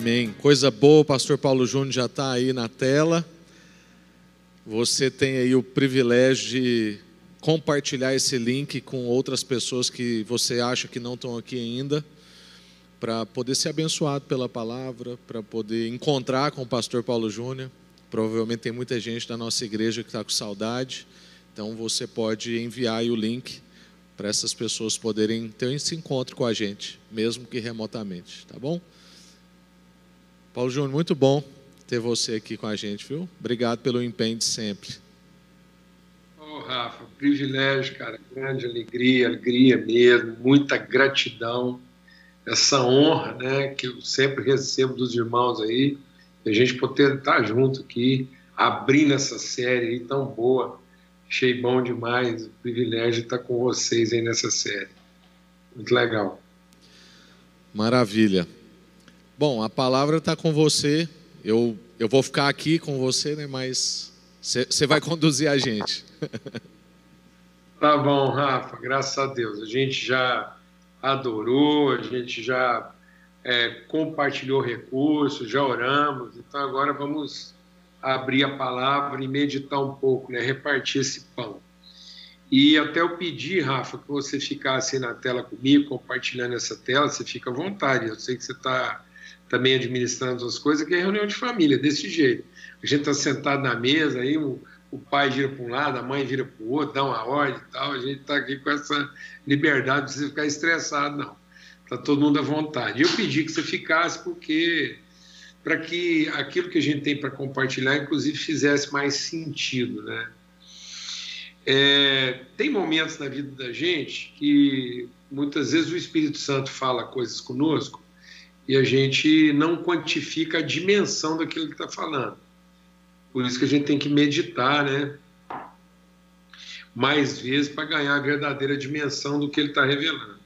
Amém. Coisa boa, o pastor Paulo Júnior já está aí na tela. Você tem aí o privilégio de compartilhar esse link com outras pessoas que você acha que não estão aqui ainda, para poder ser abençoado pela palavra, para poder encontrar com o pastor Paulo Júnior. Provavelmente tem muita gente da nossa igreja que está com saudade, então você pode enviar o link para essas pessoas poderem ter esse encontro com a gente, mesmo que remotamente, tá bom? Paulo Júnior, muito bom ter você aqui com a gente, viu? Obrigado pelo empenho de sempre. Ô, oh, Rafa, privilégio, cara, grande alegria, alegria mesmo, muita gratidão, essa honra, né, que eu sempre recebo dos irmãos aí, a gente poder estar junto aqui, abrindo essa série aí tão boa. Achei bom demais o privilégio de estar com vocês aí nessa série. Muito legal. Maravilha. Bom, a palavra está com você. Eu, eu vou ficar aqui com você, né? Mas você vai conduzir a gente. tá bom, Rafa. Graças a Deus. A gente já adorou, a gente já é, compartilhou recursos, já oramos. Então agora vamos abrir a palavra e meditar um pouco, né? Repartir esse pão. E até eu pedi, Rafa, que você ficasse na tela comigo, compartilhando essa tela, você fica à vontade. Eu sei que você está também administrando as coisas, que é reunião de família, desse jeito. A gente está sentado na mesa, aí o, o pai vira para um lado, a mãe vira para o outro, dá uma ordem e tal. A gente está aqui com essa liberdade, não precisa ficar estressado, não. Está todo mundo à vontade. Eu pedi que você ficasse porque para que aquilo que a gente tem para compartilhar, inclusive, fizesse mais sentido, né? É, tem momentos na vida da gente que muitas vezes o Espírito Santo fala coisas conosco e a gente não quantifica a dimensão daquilo que está falando. Por isso que a gente tem que meditar, né? Mais vezes para ganhar a verdadeira dimensão do que ele está revelando.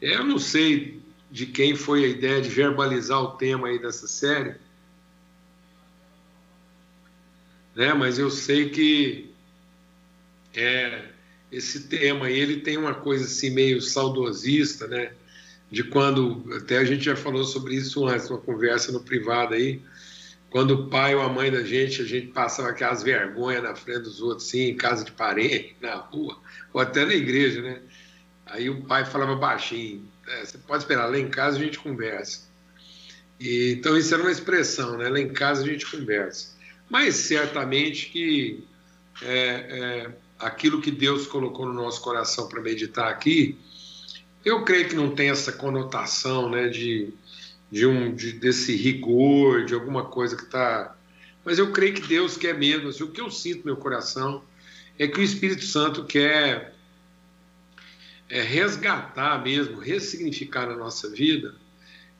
Eu não sei de quem foi a ideia de verbalizar o tema aí dessa série, né? Mas eu sei que é, esse tema aí ele tem uma coisa assim meio saudosista, né? De quando, até a gente já falou sobre isso antes, uma conversa no privado aí, quando o pai ou a mãe da gente, a gente passava aquelas vergonhas na frente dos outros, sim, em casa de parente, na rua, ou até na igreja, né? Aí o pai falava baixinho, é, você pode esperar, lá em casa a gente conversa. E, então isso era uma expressão, né? Lá em casa a gente conversa. Mas certamente que é, é, aquilo que Deus colocou no nosso coração para meditar aqui, eu creio que não tem essa conotação né, de, de um, de, desse rigor, de alguma coisa que está. Mas eu creio que Deus quer mesmo. Assim, o que eu sinto no meu coração é que o Espírito Santo quer é, resgatar mesmo, ressignificar na nossa vida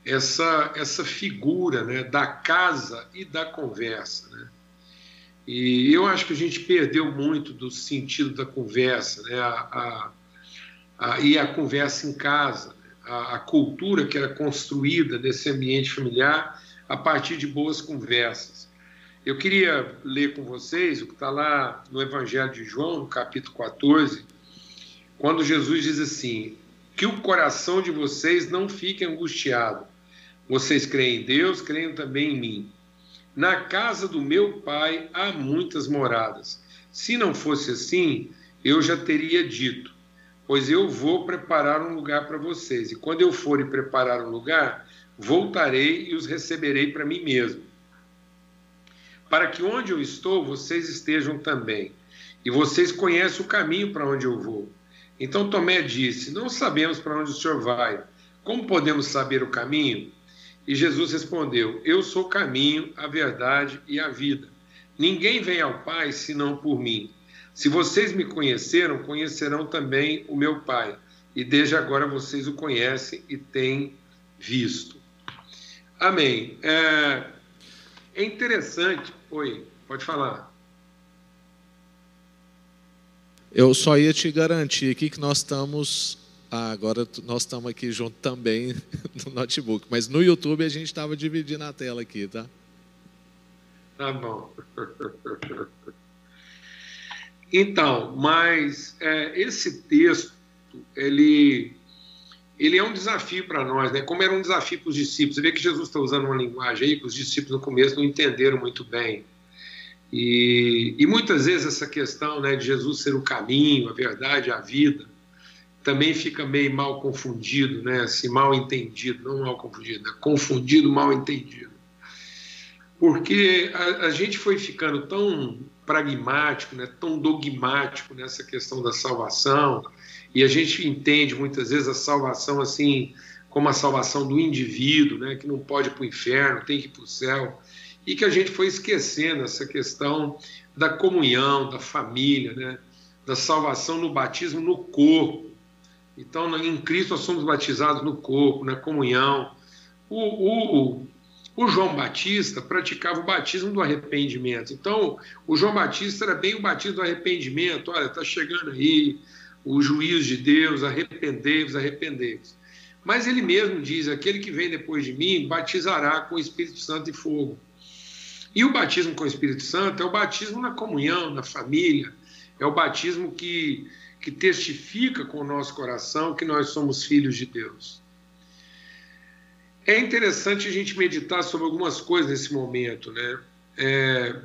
essa, essa figura né, da casa e da conversa. Né? E eu acho que a gente perdeu muito do sentido da conversa, né? a, a a, e a conversa em casa, a, a cultura que era construída nesse ambiente familiar a partir de boas conversas. Eu queria ler com vocês o que está lá no Evangelho de João, no capítulo 14, quando Jesus diz assim: Que o coração de vocês não fique angustiado. Vocês creem em Deus, creem também em mim. Na casa do meu pai há muitas moradas. Se não fosse assim, eu já teria dito pois eu vou preparar um lugar para vocês. E quando eu for e preparar um lugar, voltarei e os receberei para mim mesmo. Para que onde eu estou, vocês estejam também. E vocês conhecem o caminho para onde eu vou. Então Tomé disse: Não sabemos para onde o senhor vai. Como podemos saber o caminho? E Jesus respondeu: Eu sou o caminho, a verdade e a vida. Ninguém vem ao Pai senão por mim. Se vocês me conheceram, conhecerão também o meu Pai. E desde agora vocês o conhecem e têm visto. Amém. É, é interessante. Oi, pode falar. Eu só ia te garantir aqui que nós estamos. Ah, agora nós estamos aqui junto também no notebook. Mas no YouTube a gente estava dividindo a tela aqui, tá? Tá bom. Então, mas é, esse texto, ele, ele é um desafio para nós, né? como era um desafio para os discípulos. Você vê que Jesus está usando uma linguagem aí que os discípulos no começo não entenderam muito bem. E, e muitas vezes essa questão né, de Jesus ser o caminho, a verdade, a vida, também fica meio mal confundido, né? assim, mal entendido, não mal confundido, né? confundido, mal entendido. Porque a, a gente foi ficando tão pragmático, né, tão dogmático nessa questão da salvação, e a gente entende muitas vezes a salvação assim como a salvação do indivíduo, né, que não pode ir para o inferno, tem que ir para o céu, e que a gente foi esquecendo essa questão da comunhão, da família, né, da salvação no batismo no corpo. Então, em Cristo nós somos batizados no corpo, na comunhão. O, o, o João Batista praticava o batismo do arrependimento. Então, o João Batista era bem o batismo do arrependimento. Olha, está chegando aí, o juízo de Deus, arrependei-vos, arrependei-vos. Mas ele mesmo diz: aquele que vem depois de mim batizará com o Espírito Santo e fogo. E o batismo com o Espírito Santo é o batismo na comunhão, na família, é o batismo que, que testifica com o nosso coração que nós somos filhos de Deus. É interessante a gente meditar sobre algumas coisas nesse momento, né? É,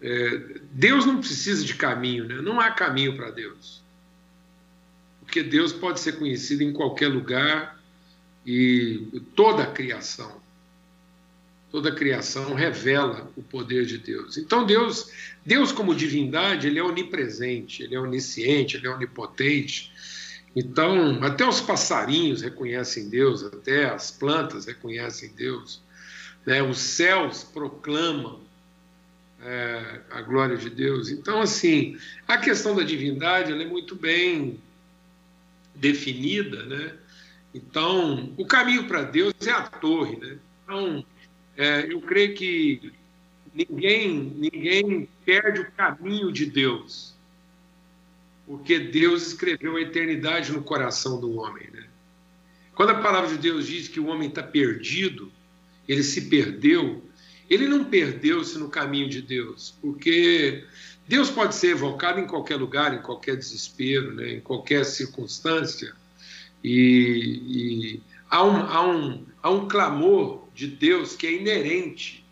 é, Deus não precisa de caminho, né? Não há caminho para Deus porque Deus pode ser conhecido em qualquer lugar e toda a criação, toda a criação revela o poder de Deus. Então Deus, Deus como divindade, ele é onipresente, ele é onisciente, ele é onipotente. Então, até os passarinhos reconhecem Deus, até as plantas reconhecem Deus. Né? Os céus proclamam é, a glória de Deus. Então, assim, a questão da divindade é muito bem definida, né? Então, o caminho para Deus é a torre, né? Então, é, eu creio que ninguém, ninguém perde o caminho de Deus, porque Deus escreveu a eternidade no coração do homem, né? Quando a palavra de Deus diz que o homem está perdido, ele se perdeu, ele não perdeu-se no caminho de Deus, porque Deus pode ser evocado em qualquer lugar, em qualquer desespero, né, em qualquer circunstância. E, e há, um, há, um, há um clamor de Deus que é inerente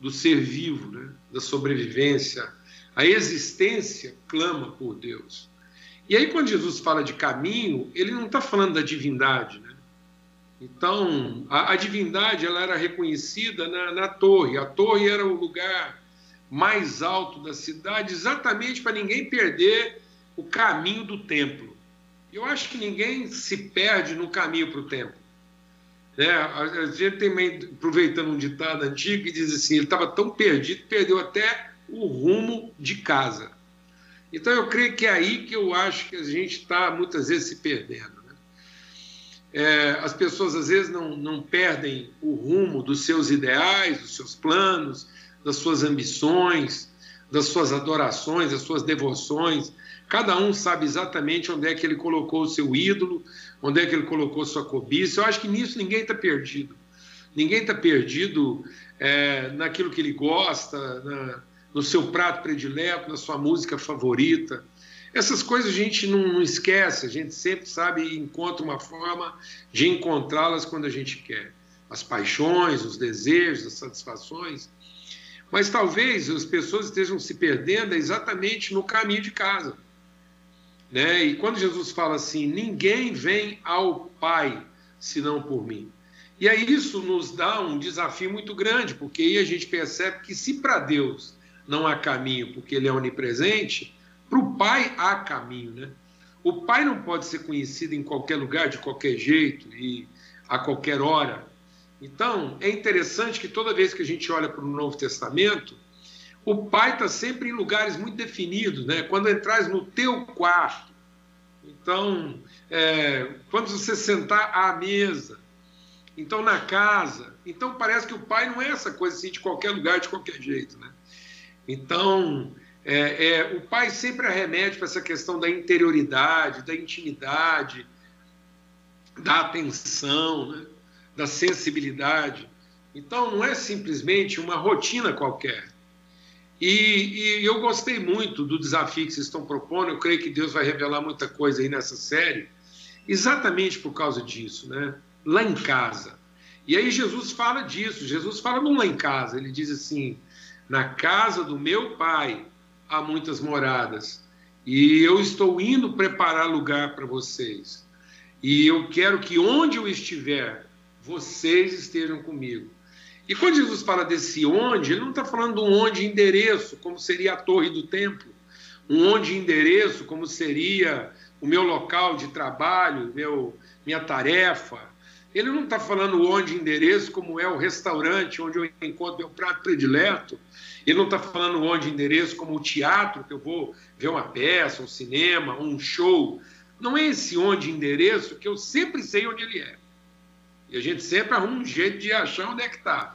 do ser vivo, né, da sobrevivência. A existência clama por Deus. E aí, quando Jesus fala de caminho, ele não está falando da divindade. Né? Então, a, a, divindade ela era reconhecida na, na torre. A torre era o lugar mais alto da cidade, exatamente para ninguém perder o caminho do templo. Eu acho que ninguém se perde no caminho para o templo. Né? A gente tem, aproveitando um ditado antigo, que diz assim: ele estava tão perdido que perdeu até o rumo de casa. Então eu creio que é aí que eu acho que a gente está muitas vezes se perdendo. Né? É, as pessoas às vezes não, não perdem o rumo dos seus ideais, dos seus planos, das suas ambições, das suas adorações, das suas devoções. Cada um sabe exatamente onde é que ele colocou o seu ídolo, onde é que ele colocou sua cobiça. Eu acho que nisso ninguém está perdido. Ninguém está perdido é, naquilo que ele gosta, na, no seu prato predileto, na sua música favorita. Essas coisas a gente não, não esquece, a gente sempre sabe e encontra uma forma de encontrá-las quando a gente quer. As paixões, os desejos, as satisfações. Mas talvez as pessoas estejam se perdendo exatamente no caminho de casa. Né? E quando Jesus fala assim: ninguém vem ao Pai senão por mim. E aí isso nos dá um desafio muito grande, porque aí a gente percebe que se para Deus não há caminho, porque Ele é onipresente, para o Pai há caminho. Né? O Pai não pode ser conhecido em qualquer lugar, de qualquer jeito e a qualquer hora. Então, é interessante que toda vez que a gente olha para o Novo Testamento, o Pai está sempre em lugares muito definidos, né? Quando entras no teu quarto, então, é, quando você sentar à mesa, então na casa, então parece que o Pai não é essa coisa assim de qualquer lugar, de qualquer jeito, né? Então, é, é, o Pai sempre arremete para essa questão da interioridade, da intimidade, da atenção, né? da sensibilidade. Então, não é simplesmente uma rotina qualquer. E, e, eu gostei muito do desafio que vocês estão propondo. Eu creio que Deus vai revelar muita coisa aí nessa série. exatamente por causa disso, né? Lá em casa. E aí Jesus fala disso, Jesus fala não lá em casa, ele diz assim: na casa do meu pai há muitas moradas, e eu estou indo preparar lugar para vocês. E eu quero que onde eu estiver, vocês estejam comigo. E quando Jesus fala desse onde, ele não está falando um onde endereço, como seria a torre do templo. Um onde endereço, como seria o meu local de trabalho, meu, minha tarefa. Ele não está falando onde endereço, como é o restaurante onde eu encontro meu prato predileto. Ele não está falando onde endereço, como o teatro, que eu vou ver uma peça, um cinema, um show. Não é esse onde endereço que eu sempre sei onde ele é. E a gente sempre arruma um jeito de achar onde é que está.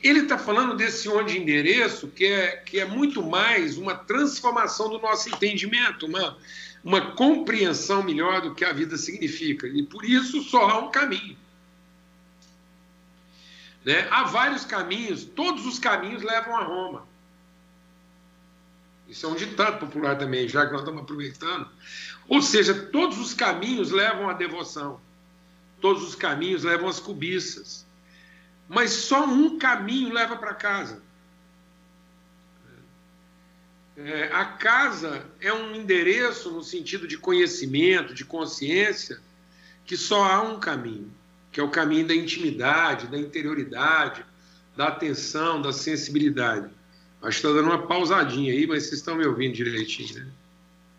Ele está falando desse onde endereço que é, que é muito mais uma transformação do nosso entendimento, uma, uma compreensão melhor do que a vida significa. E por isso só há um caminho. Né? Há vários caminhos, todos os caminhos levam a Roma. Isso é um ditado popular também, já que nós estamos aproveitando. Ou seja, todos os caminhos levam à devoção, todos os caminhos levam às cobiças, mas só um caminho leva para casa. É, a casa é um endereço no sentido de conhecimento, de consciência, que só há um caminho, que é o caminho da intimidade, da interioridade, da atenção, da sensibilidade. Acho que está dando uma pausadinha aí, mas vocês estão me ouvindo direitinho, né?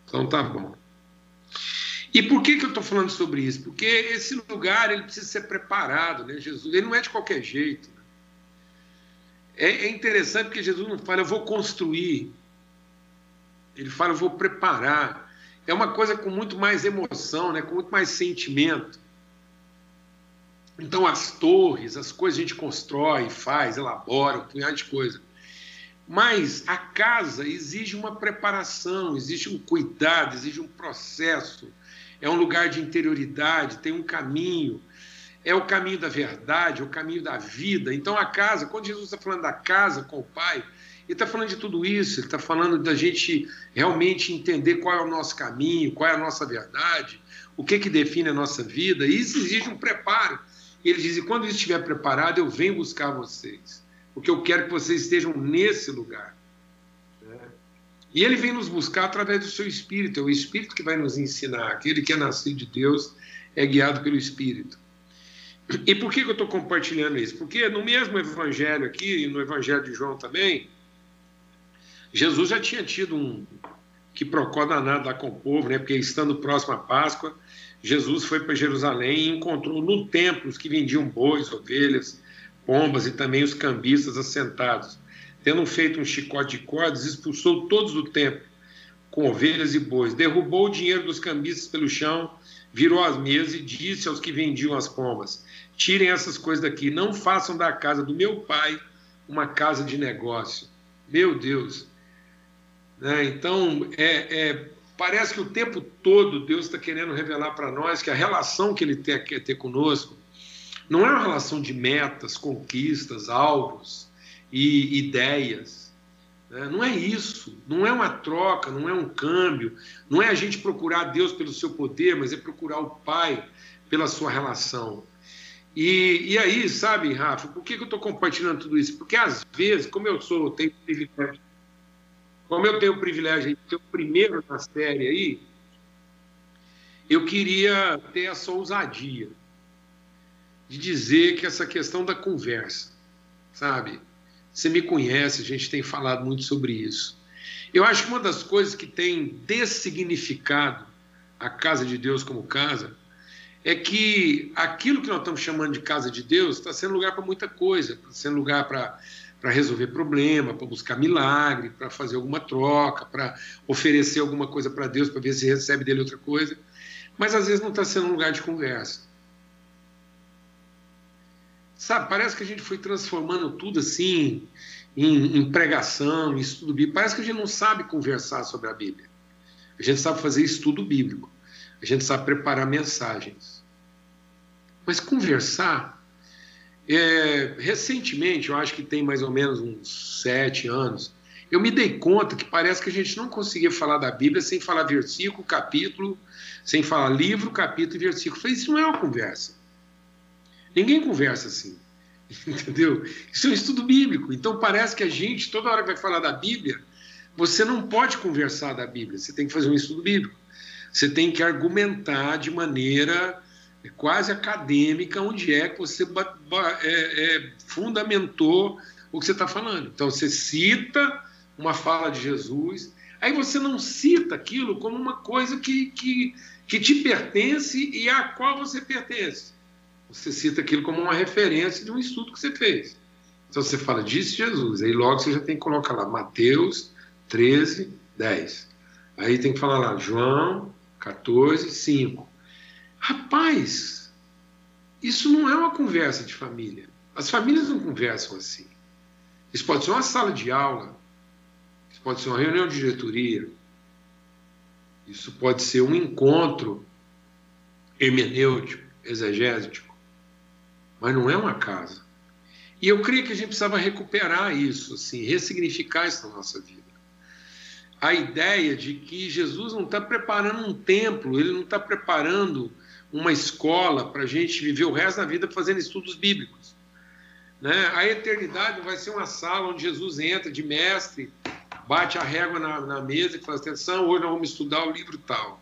Então tá bom. E por que, que eu estou falando sobre isso? Porque esse lugar ele precisa ser preparado, né? Jesus, ele não é de qualquer jeito. É, é interessante porque Jesus não fala, eu vou construir. Ele fala, eu vou preparar. É uma coisa com muito mais emoção, né? com muito mais sentimento. Então, as torres, as coisas a gente constrói, faz, elabora, um punhado de coisa. Mas a casa exige uma preparação, exige um cuidado, exige um processo. É um lugar de interioridade, tem um caminho. É o caminho da verdade, é o caminho da vida. Então a casa, quando Jesus está falando da casa com o Pai, ele está falando de tudo isso, ele está falando da gente realmente entender qual é o nosso caminho, qual é a nossa verdade, o que, que define a nossa vida. E isso exige um preparo. E ele e quando estiver preparado, eu venho buscar vocês porque eu quero que vocês estejam nesse lugar. Né? E ele vem nos buscar através do seu Espírito, é o Espírito que vai nos ensinar. Aquele que é nascido de Deus é guiado pelo Espírito. E por que, eu estou compartilhando isso? Porque no mesmo Evangelho aqui, no Evangelho de João também, Jesus já tinha tido um que procó danado lá com o povo, né? porque estando próximo à Páscoa, Jesus foi para Jerusalém e encontrou no templo os que vendiam bois, ovelhas, pombas e também os cambistas assentados. Tendo feito um chicote de cordas, expulsou todos do templo, com ovelhas e bois, derrubou o dinheiro dos cambistas pelo chão, virou as mesas e disse aos que vendiam as pombas: Tirem essas coisas daqui, não façam da casa do meu pai uma casa de negócio. Meu Deus! Né? Então, é, é, parece que o tempo todo Deus está querendo revelar para nós que a relação que Ele quer ter conosco não é uma relação de metas, conquistas, alvos e ideias. Né? Não é isso. Não é uma troca, não é um câmbio. Não é a gente procurar Deus pelo seu poder, mas é procurar o Pai pela sua relação. E, e aí, sabe, Rafa, por que, que eu estou compartilhando tudo isso? Porque às vezes, como eu sou, tenho privilégio, como eu tenho o privilégio de ser o primeiro na série aí, eu queria ter essa ousadia de dizer que essa questão da conversa, sabe? Você me conhece, a gente tem falado muito sobre isso. Eu acho que uma das coisas que tem dessignificado a casa de Deus como casa é que aquilo que nós estamos chamando de casa de Deus está sendo lugar para muita coisa, está sendo lugar para para resolver problema, para buscar milagre, para fazer alguma troca, para oferecer alguma coisa para Deus, para ver se recebe dele outra coisa. Mas às vezes não está sendo um lugar de conversa. Sabe, parece que a gente foi transformando tudo assim em, em pregação, em estudo bíblico. Parece que a gente não sabe conversar sobre a Bíblia. A gente sabe fazer estudo bíblico. A gente sabe preparar mensagens. Mas conversar. É, recentemente, eu acho que tem mais ou menos uns sete anos, eu me dei conta que parece que a gente não conseguia falar da Bíblia sem falar versículo, capítulo, sem falar livro, capítulo e versículo. Eu falei, isso não é uma conversa. Ninguém conversa assim. Entendeu? Isso é um estudo bíblico. Então parece que a gente, toda hora que vai falar da Bíblia, você não pode conversar da Bíblia, você tem que fazer um estudo bíblico. Você tem que argumentar de maneira quase acadêmica onde é que você é, é, fundamentou o que você está falando. Então você cita uma fala de Jesus, aí você não cita aquilo como uma coisa que, que, que te pertence e a qual você pertence. Você cita aquilo como uma referência de um estudo que você fez. Então você fala, disse Jesus, aí logo você já tem que colocar lá Mateus 13, 10. Aí tem que falar lá João 14, 5. Rapaz, isso não é uma conversa de família. As famílias não conversam assim. Isso pode ser uma sala de aula, isso pode ser uma reunião de diretoria, isso pode ser um encontro hermenêutico, exegético, mas não é uma casa. E eu creio que a gente precisava recuperar isso, assim, ressignificar isso na nossa vida. A ideia de que Jesus não está preparando um templo, ele não está preparando uma escola para a gente viver o resto da vida fazendo estudos bíblicos. Né? A eternidade vai ser uma sala onde Jesus entra de mestre, bate a régua na, na mesa e fala: atenção, hoje nós vamos estudar o livro tal.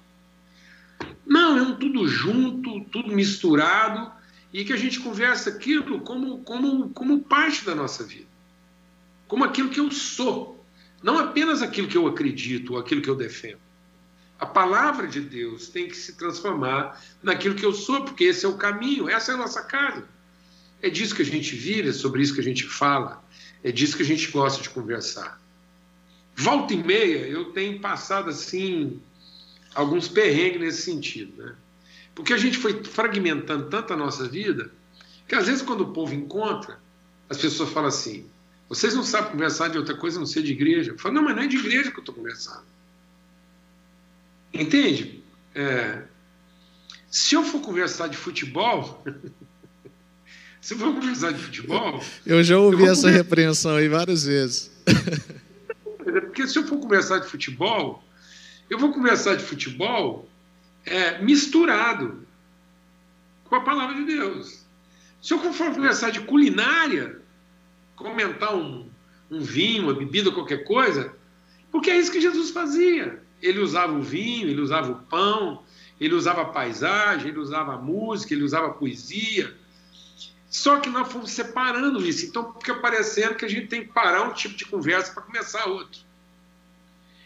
Não, é um tudo junto, tudo misturado, e que a gente conversa aquilo como, como, como parte da nossa vida, como aquilo que eu sou, não apenas aquilo que eu acredito ou aquilo que eu defendo. A palavra de Deus tem que se transformar naquilo que eu sou, porque esse é o caminho, essa é a nossa casa. É disso que a gente vive, é sobre isso que a gente fala, é disso que a gente gosta de conversar. Volta e meia, eu tenho passado assim alguns perrengues nesse sentido, né? Porque a gente foi fragmentando tanto a nossa vida que às vezes quando o povo encontra, as pessoas falam assim: vocês não sabem conversar de outra coisa, não ser de igreja. Eu falo, não, mas não é de igreja que eu estou conversando. Entende? É, se eu for conversar de futebol, se eu for conversar de futebol. Eu já ouvi eu essa conversar... repreensão aí várias vezes. É porque se eu for conversar de futebol, eu vou conversar de futebol é, misturado com a palavra de Deus. Se eu for conversar de culinária, comentar um, um vinho, uma bebida, qualquer coisa, porque é isso que Jesus fazia. Ele usava o vinho, ele usava o pão, ele usava a paisagem, ele usava a música, ele usava a poesia. Só que nós fomos separando isso. Então fica parecendo que a gente tem que parar um tipo de conversa para começar outro.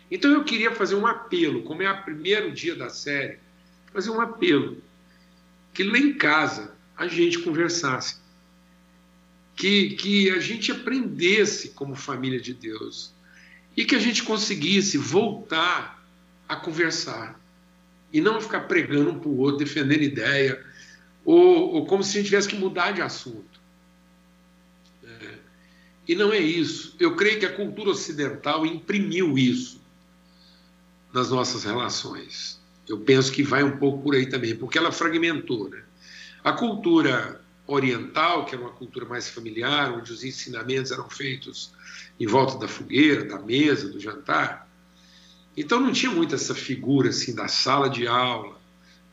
Então eu queria fazer um apelo, como é o primeiro dia da série, fazer um apelo. Que lá em casa a gente conversasse. Que, que a gente aprendesse como família de Deus. E que a gente conseguisse voltar a conversar. E não ficar pregando um para o outro, defendendo ideia, ou, ou, como se a gente tivesse que mudar de assunto. É. E não é isso. Eu creio que a cultura ocidental imprimiu isso nas nossas relações. Eu penso que vai um pouco por aí também, porque ela fragmentou. Né? A cultura oriental, que era uma cultura mais familiar, onde os ensinamentos eram feitos em volta da fogueira, da mesa, do jantar, então não tinha muito essa figura assim da sala de aula,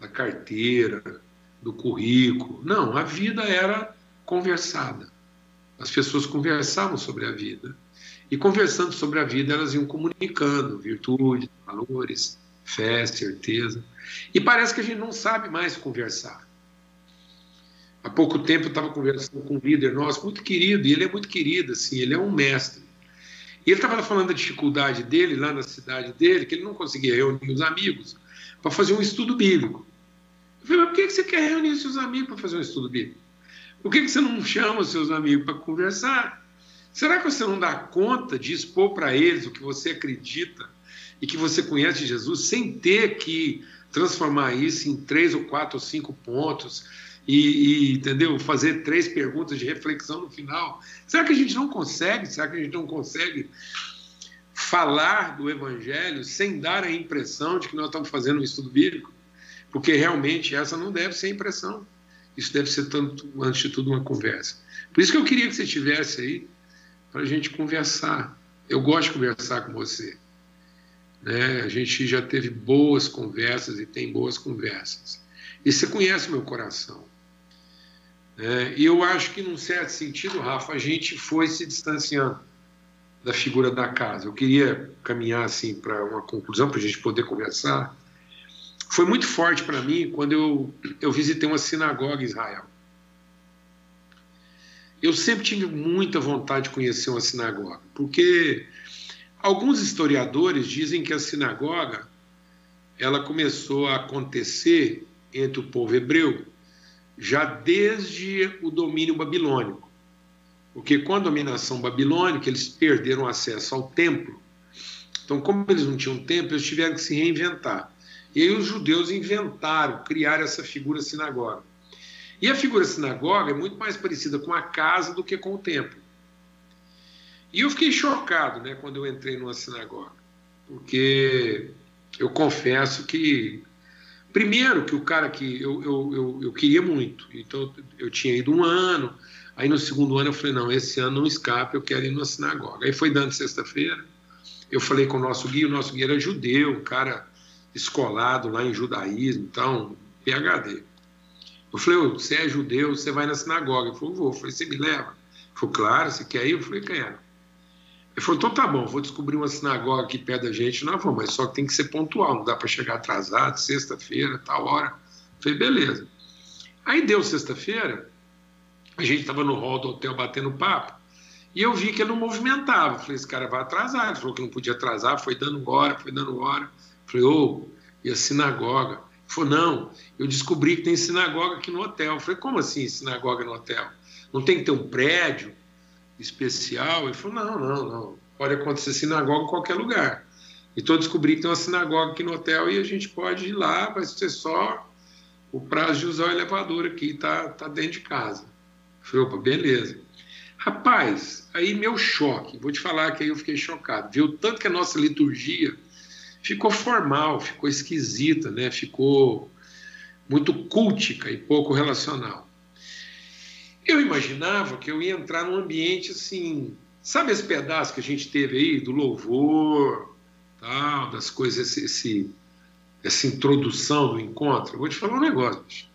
da carteira, do currículo. Não, a vida era conversada. As pessoas conversavam sobre a vida. E conversando sobre a vida, elas iam comunicando virtudes, valores, fé, certeza. E parece que a gente não sabe mais conversar. Há pouco tempo eu estava conversando com um líder nosso, muito querido, e ele é muito querido, assim, ele é um mestre. E ele estava falando da dificuldade dele lá na cidade dele, que ele não conseguia reunir os amigos para fazer um estudo bíblico. Eu falei, mas por que você quer reunir seus amigos para fazer um estudo bíblico? Por que você não chama os seus amigos para conversar? Será que você não dá conta de expor para eles o que você acredita e que você conhece Jesus sem ter que transformar isso em três ou quatro ou cinco pontos e, e, entendeu? Fazer três perguntas de reflexão no final. Será que a gente não consegue? Será que a gente não consegue falar do Evangelho sem dar a impressão de que nós estamos fazendo um estudo bíblico? Porque realmente essa não deve ser a impressão. Isso deve ser tanto, antes de tudo, uma conversa. Por isso que eu queria que você estivesse aí para a gente conversar. eu gosto de conversar com você. Né? A gente já teve boas conversas e tem boas conversas. E você conhece meu coração. Né? E eu acho que, num certo sentido, Rafa, a gente foi se distanciando da figura da casa. Eu queria caminhar assim para uma conclusão, para a gente poder conversar. Foi muito forte para mim quando eu, eu visitei uma sinagoga em Israel. Eu sempre tive muita vontade de conhecer uma sinagoga, porque alguns historiadores dizem que a sinagoga ela começou a acontecer entre o povo hebreu já desde o domínio babilônico. Porque com a dominação babilônica eles perderam acesso ao templo. Então, como eles não tinham templo, eles tiveram que se reinventar. E aí os judeus inventaram, criaram essa figura sinagoga. E a figura sinagoga é muito mais parecida com a casa do que com o templo. E eu fiquei chocado né, quando eu entrei numa sinagoga, porque eu confesso que, primeiro, que o cara que eu, eu, eu, eu queria muito, então eu tinha ido um ano, aí no segundo ano eu falei: não, esse ano não escape, eu quero ir numa sinagoga. Aí foi dando sexta-feira, eu falei com o nosso guia, o nosso guia era judeu, um cara escolado lá em judaísmo, então, PHD. Eu falei, você é judeu, você vai na sinagoga. Ele falou, vou. Eu falei, você me leva? Ele falou, claro, você quer ir? Eu falei, quero. Ele falou, então tá bom, vou descobrir uma sinagoga aqui perto da gente. Não, vou, mas só que tem que ser pontual, não dá para chegar atrasado, sexta-feira, tal hora. Eu falei, beleza. Aí deu sexta-feira, a gente estava no hall do hotel batendo papo, e eu vi que ele não movimentava. Eu falei, esse cara vai atrasar. Ele falou que não podia atrasar, foi dando hora, foi dando hora. Eu falei, ô, oh, e a sinagoga? Ele falou, não, eu descobri que tem sinagoga aqui no hotel. Eu falei, como assim sinagoga no hotel? Não tem que ter um prédio especial? Ele falou, não, não, não. Pode acontecer sinagoga em qualquer lugar. Então eu descobri que tem uma sinagoga aqui no hotel e a gente pode ir lá, vai ser só o prazo de usar o elevador aqui, tá, tá dentro de casa. Eu falei, opa, beleza. Rapaz, aí meu choque, vou te falar que aí eu fiquei chocado. Viu tanto que a nossa liturgia ficou formal, ficou esquisita, né? ficou muito cultica e pouco relacional. Eu imaginava que eu ia entrar num ambiente assim, sabe esse pedaço que a gente teve aí do louvor, tal, das coisas, esse, esse, essa introdução do encontro? Eu vou te falar um negócio.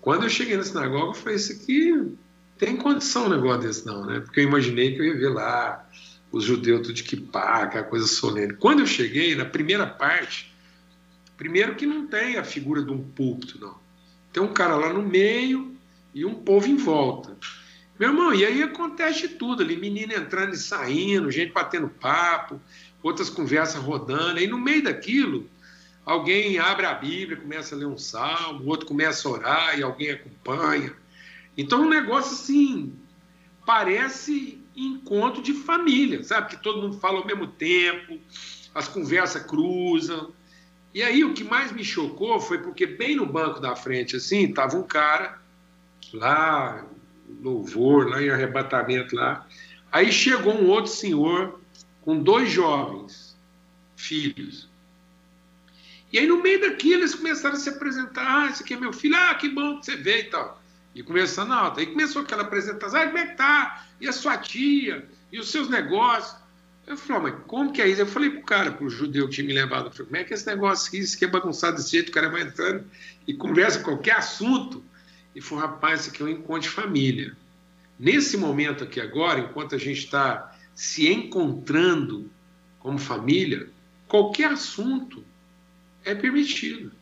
Quando eu cheguei na sinagoga, eu falei: Isso aqui tem condição um negócio desse, não, né? Porque eu imaginei que eu ia ver lá os judeus tudo de kippah, aquela coisa solene. Quando eu cheguei, na primeira parte, primeiro que não tem a figura de um púlpito, não. Tem um cara lá no meio e um povo em volta. Meu irmão, e aí acontece tudo ali, menina entrando e saindo, gente batendo papo, outras conversas rodando, aí no meio daquilo, alguém abre a Bíblia, começa a ler um salmo, outro começa a orar e alguém acompanha. Então, um negócio assim, parece encontro de família, sabe? Que todo mundo fala ao mesmo tempo, as conversas cruzam. E aí o que mais me chocou foi porque bem no banco da frente, assim, tava um cara lá, louvor, lá em arrebatamento lá. Aí chegou um outro senhor com dois jovens filhos. E aí no meio daquilo eles começaram a se apresentar, ah, esse aqui é meu filho, ah, que bom que você veio e tal. E conversando alto. Aí começou aquela apresentação, ah, como é que tá? E a sua tia? E os seus negócios? Eu falei, mas como que é isso? Eu falei pro cara, pro judeu que tinha me levado, eu falei, como é que é esse negócio aqui, isso aqui é bagunçado desse jeito, o cara vai entrando e conversa qualquer assunto. E falou, rapaz, aqui é um encontro de família. Nesse momento aqui agora, enquanto a gente está se encontrando como família, qualquer assunto é permitido.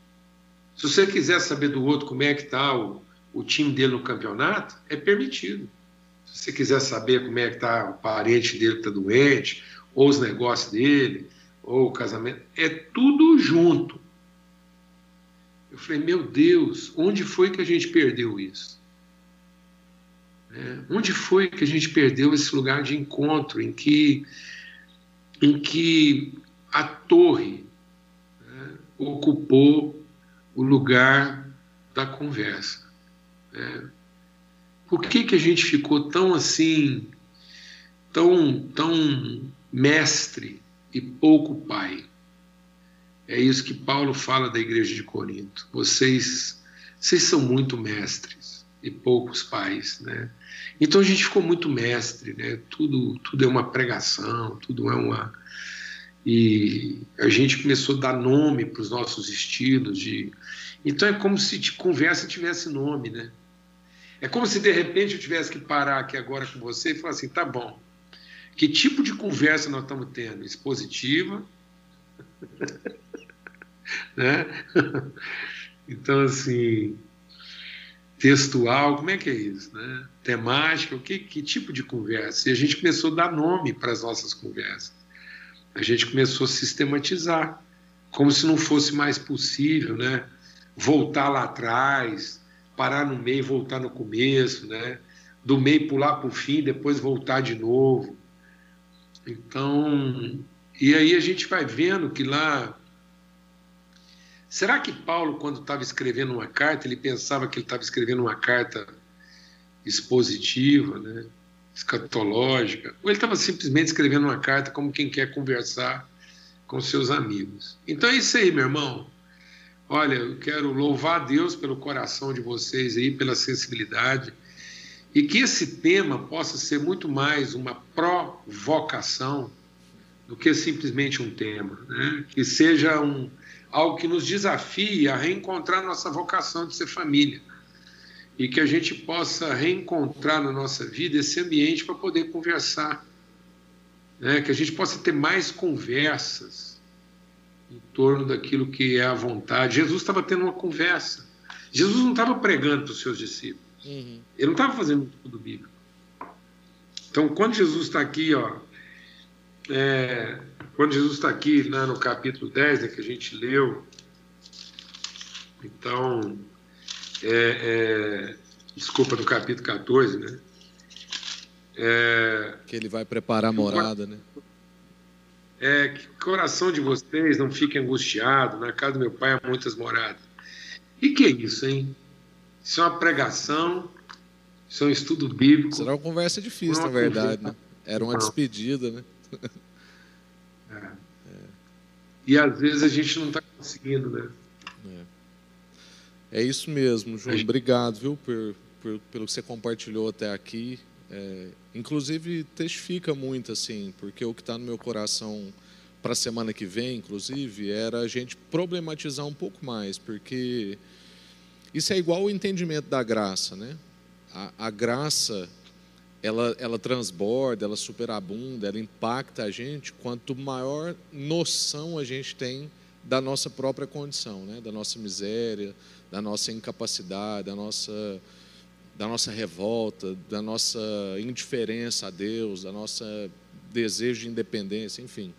Se você quiser saber do outro como é que está o, o time dele no campeonato, é permitido. Se você quiser saber como é que está o parente dele que está doente, ou os negócios dele, ou o casamento, é tudo junto. Eu falei, meu Deus, onde foi que a gente perdeu isso? É, onde foi que a gente perdeu esse lugar de encontro em que, em que a torre né, ocupou o lugar da conversa? É. Por que, que a gente ficou tão assim, tão, tão mestre e pouco pai? É isso que Paulo fala da igreja de Corinto. Vocês, vocês são muito mestres e poucos pais, né? Então a gente ficou muito mestre, né? Tudo, tudo é uma pregação, tudo é uma e a gente começou a dar nome para os nossos estilos de então é como se conversa tivesse nome, né? É como se de repente eu tivesse que parar aqui agora com você e falar assim, tá bom, que tipo de conversa nós estamos tendo? Expositiva, né? Então assim, textual, como é que é isso, né? Temática, o que, que tipo de conversa? E a gente começou a dar nome para as nossas conversas. A gente começou a sistematizar, como se não fosse mais possível, né? Voltar lá atrás, parar no meio, voltar no começo, né? Do meio pular para o fim, depois voltar de novo. Então, e aí a gente vai vendo que lá Será que Paulo, quando estava escrevendo uma carta, ele pensava que ele estava escrevendo uma carta expositiva, né, escatológica, ou ele estava simplesmente escrevendo uma carta como quem quer conversar com seus amigos? Então é isso aí, meu irmão. Olha, eu quero louvar a Deus pelo coração de vocês aí, pela sensibilidade, e que esse tema possa ser muito mais uma provocação do que simplesmente um tema, né? que seja um algo que nos desafie a reencontrar nossa vocação de ser família. E que a gente possa reencontrar na nossa vida esse ambiente para poder conversar. Né? Que a gente possa ter mais conversas em torno daquilo que é a vontade. Jesus estava tendo uma conversa. Jesus não estava pregando para os seus discípulos. Uhum. Ele não estava fazendo tudo bíblico. Então, quando Jesus está aqui, ó, é, quando Jesus está aqui né, no capítulo 10, né, que a gente leu, então, é, é, desculpa, no capítulo 14, né? É, que ele vai preparar a morada, né? É, que o coração de vocês não fique angustiado, na casa do meu pai há muitas moradas. E que é isso, hein? Isso é uma pregação, isso é um estudo bíblico. Será uma conversa difícil, na verdade, né? Era uma despedida, né? E às vezes a gente não está conseguindo, né? É. é. isso mesmo, João. Obrigado, viu, por, por, pelo que você compartilhou até aqui. É, inclusive, testifica muito, assim, porque o que está no meu coração para a semana que vem, inclusive, era a gente problematizar um pouco mais, porque isso é igual o entendimento da graça, né? A, a graça ela, ela transborda, ela superabunda, ela impacta a gente quanto maior noção a gente tem da nossa própria condição, né? da nossa miséria, da nossa incapacidade, da nossa, da nossa revolta, da nossa indiferença a Deus, da nossa desejo de independência, enfim.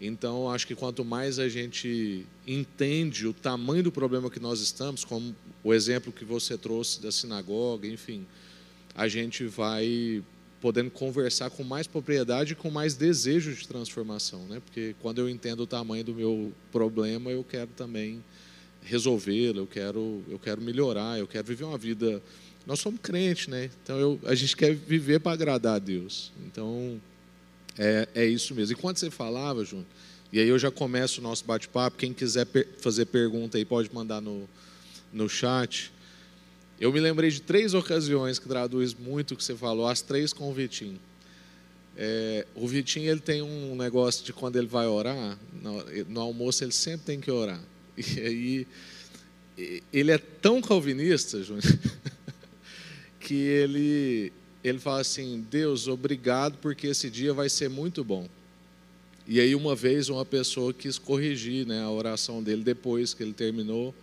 Então, acho que quanto mais a gente entende o tamanho do problema que nós estamos, como o exemplo que você trouxe da sinagoga, enfim, a gente vai podendo conversar com mais propriedade e com mais desejo de transformação, né? Porque quando eu entendo o tamanho do meu problema, eu quero também resolvê-lo, eu quero, eu quero melhorar, eu quero viver uma vida. Nós somos crentes, né? Então eu, a gente quer viver para agradar a Deus. Então é, é isso mesmo. E quando você falava, Júnior, e aí eu já começo o nosso bate-papo. Quem quiser per fazer pergunta aí pode mandar no, no chat. Eu me lembrei de três ocasiões que traduz muito o que você falou, as três com o Vitinho. É, o Vitinho ele tem um negócio de quando ele vai orar, no, no, almoço ele sempre tem que orar. E aí ele é tão calvinista, Júnior, que ele ele fala assim: Deus, obrigado porque esse dia vai ser muito bom. E aí uma vez uma pessoa quis corrigir, né, a oração dele depois que ele terminou,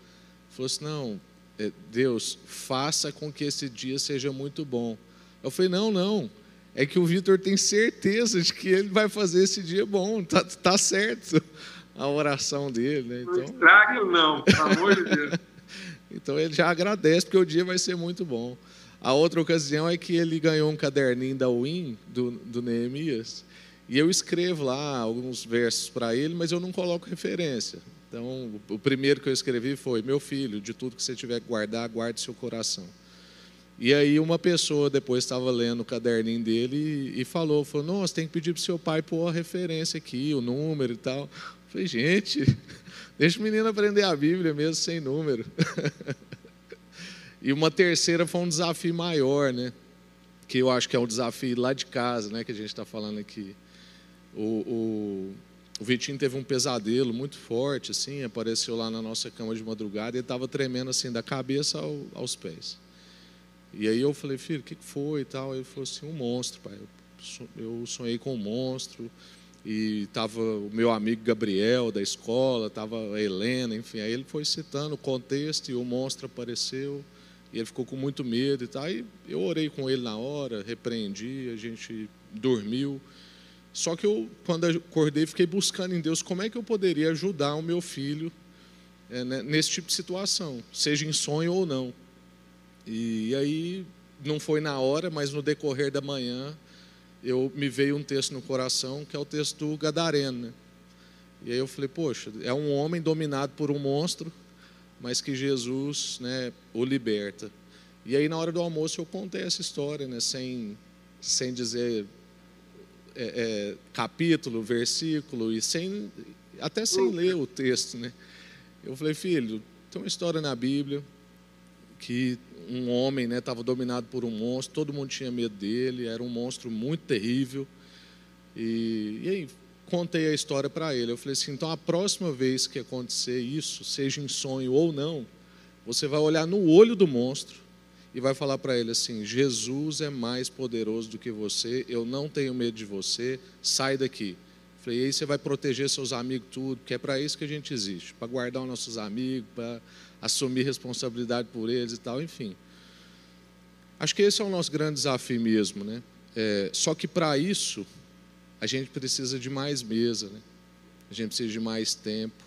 falou assim: não, Deus, faça com que esse dia seja muito bom. Eu falei, não, não. É que o Vitor tem certeza de que ele vai fazer esse dia bom. Tá, tá certo a oração dele. Né? Então, não estrague não, pelo amor de Deus. então ele já agradece, porque o dia vai ser muito bom. A outra ocasião é que ele ganhou um caderninho da UIN, do, do Neemias, e eu escrevo lá alguns versos para ele, mas eu não coloco referência. Então, o primeiro que eu escrevi foi: Meu filho, de tudo que você tiver que guardar, guarde seu coração. E aí, uma pessoa depois estava lendo o caderninho dele e, e falou: falou Nossa, tem que pedir para seu pai pôr a referência aqui, o número e tal. Eu falei: Gente, deixa o menino aprender a Bíblia mesmo sem número. E uma terceira foi um desafio maior, né? Que eu acho que é um desafio lá de casa, né? Que a gente está falando aqui. O, o, o, Vitinho teve um pesadelo muito forte, assim, apareceu lá na nossa cama de madrugada e estava tremendo assim da cabeça ao, aos pés. E aí eu falei, filho, o que foi e tal? Ele falou assim, um monstro, pai. Eu sonhei com um monstro e estava o meu amigo Gabriel da escola, estava a Helena, enfim. Aí ele foi citando o contexto e o monstro apareceu. E ele ficou com muito medo e tal. E eu orei com ele na hora, repreendi, a gente dormiu. Só que eu, quando acordei, fiquei buscando em Deus como é que eu poderia ajudar o meu filho é, nesse tipo de situação, seja em sonho ou não. E, e aí, não foi na hora, mas no decorrer da manhã, eu me veio um texto no coração, que é o texto do Gadareno. Né? E aí eu falei, poxa, é um homem dominado por um monstro, mas que Jesus né, o liberta. E aí, na hora do almoço, eu contei essa história, né, sem, sem dizer é, é, capítulo, versículo, e sem, até sem ler o texto. Né? Eu falei, filho, tem uma história na Bíblia que um homem estava né, dominado por um monstro, todo mundo tinha medo dele, era um monstro muito terrível. E, e aí, contei a história para ele. Eu falei assim: então a próxima vez que acontecer isso, seja em sonho ou não, você vai olhar no olho do monstro e vai falar para ele assim: Jesus é mais poderoso do que você, eu não tenho medo de você, sai daqui. Falei, e aí você vai proteger seus amigos tudo, que é para isso que a gente existe, para guardar os nossos amigos, para assumir responsabilidade por eles e tal, enfim. Acho que esse é o nosso grande desafio mesmo, né? É, só que para isso a gente precisa de mais mesa, né? a gente precisa de mais tempo,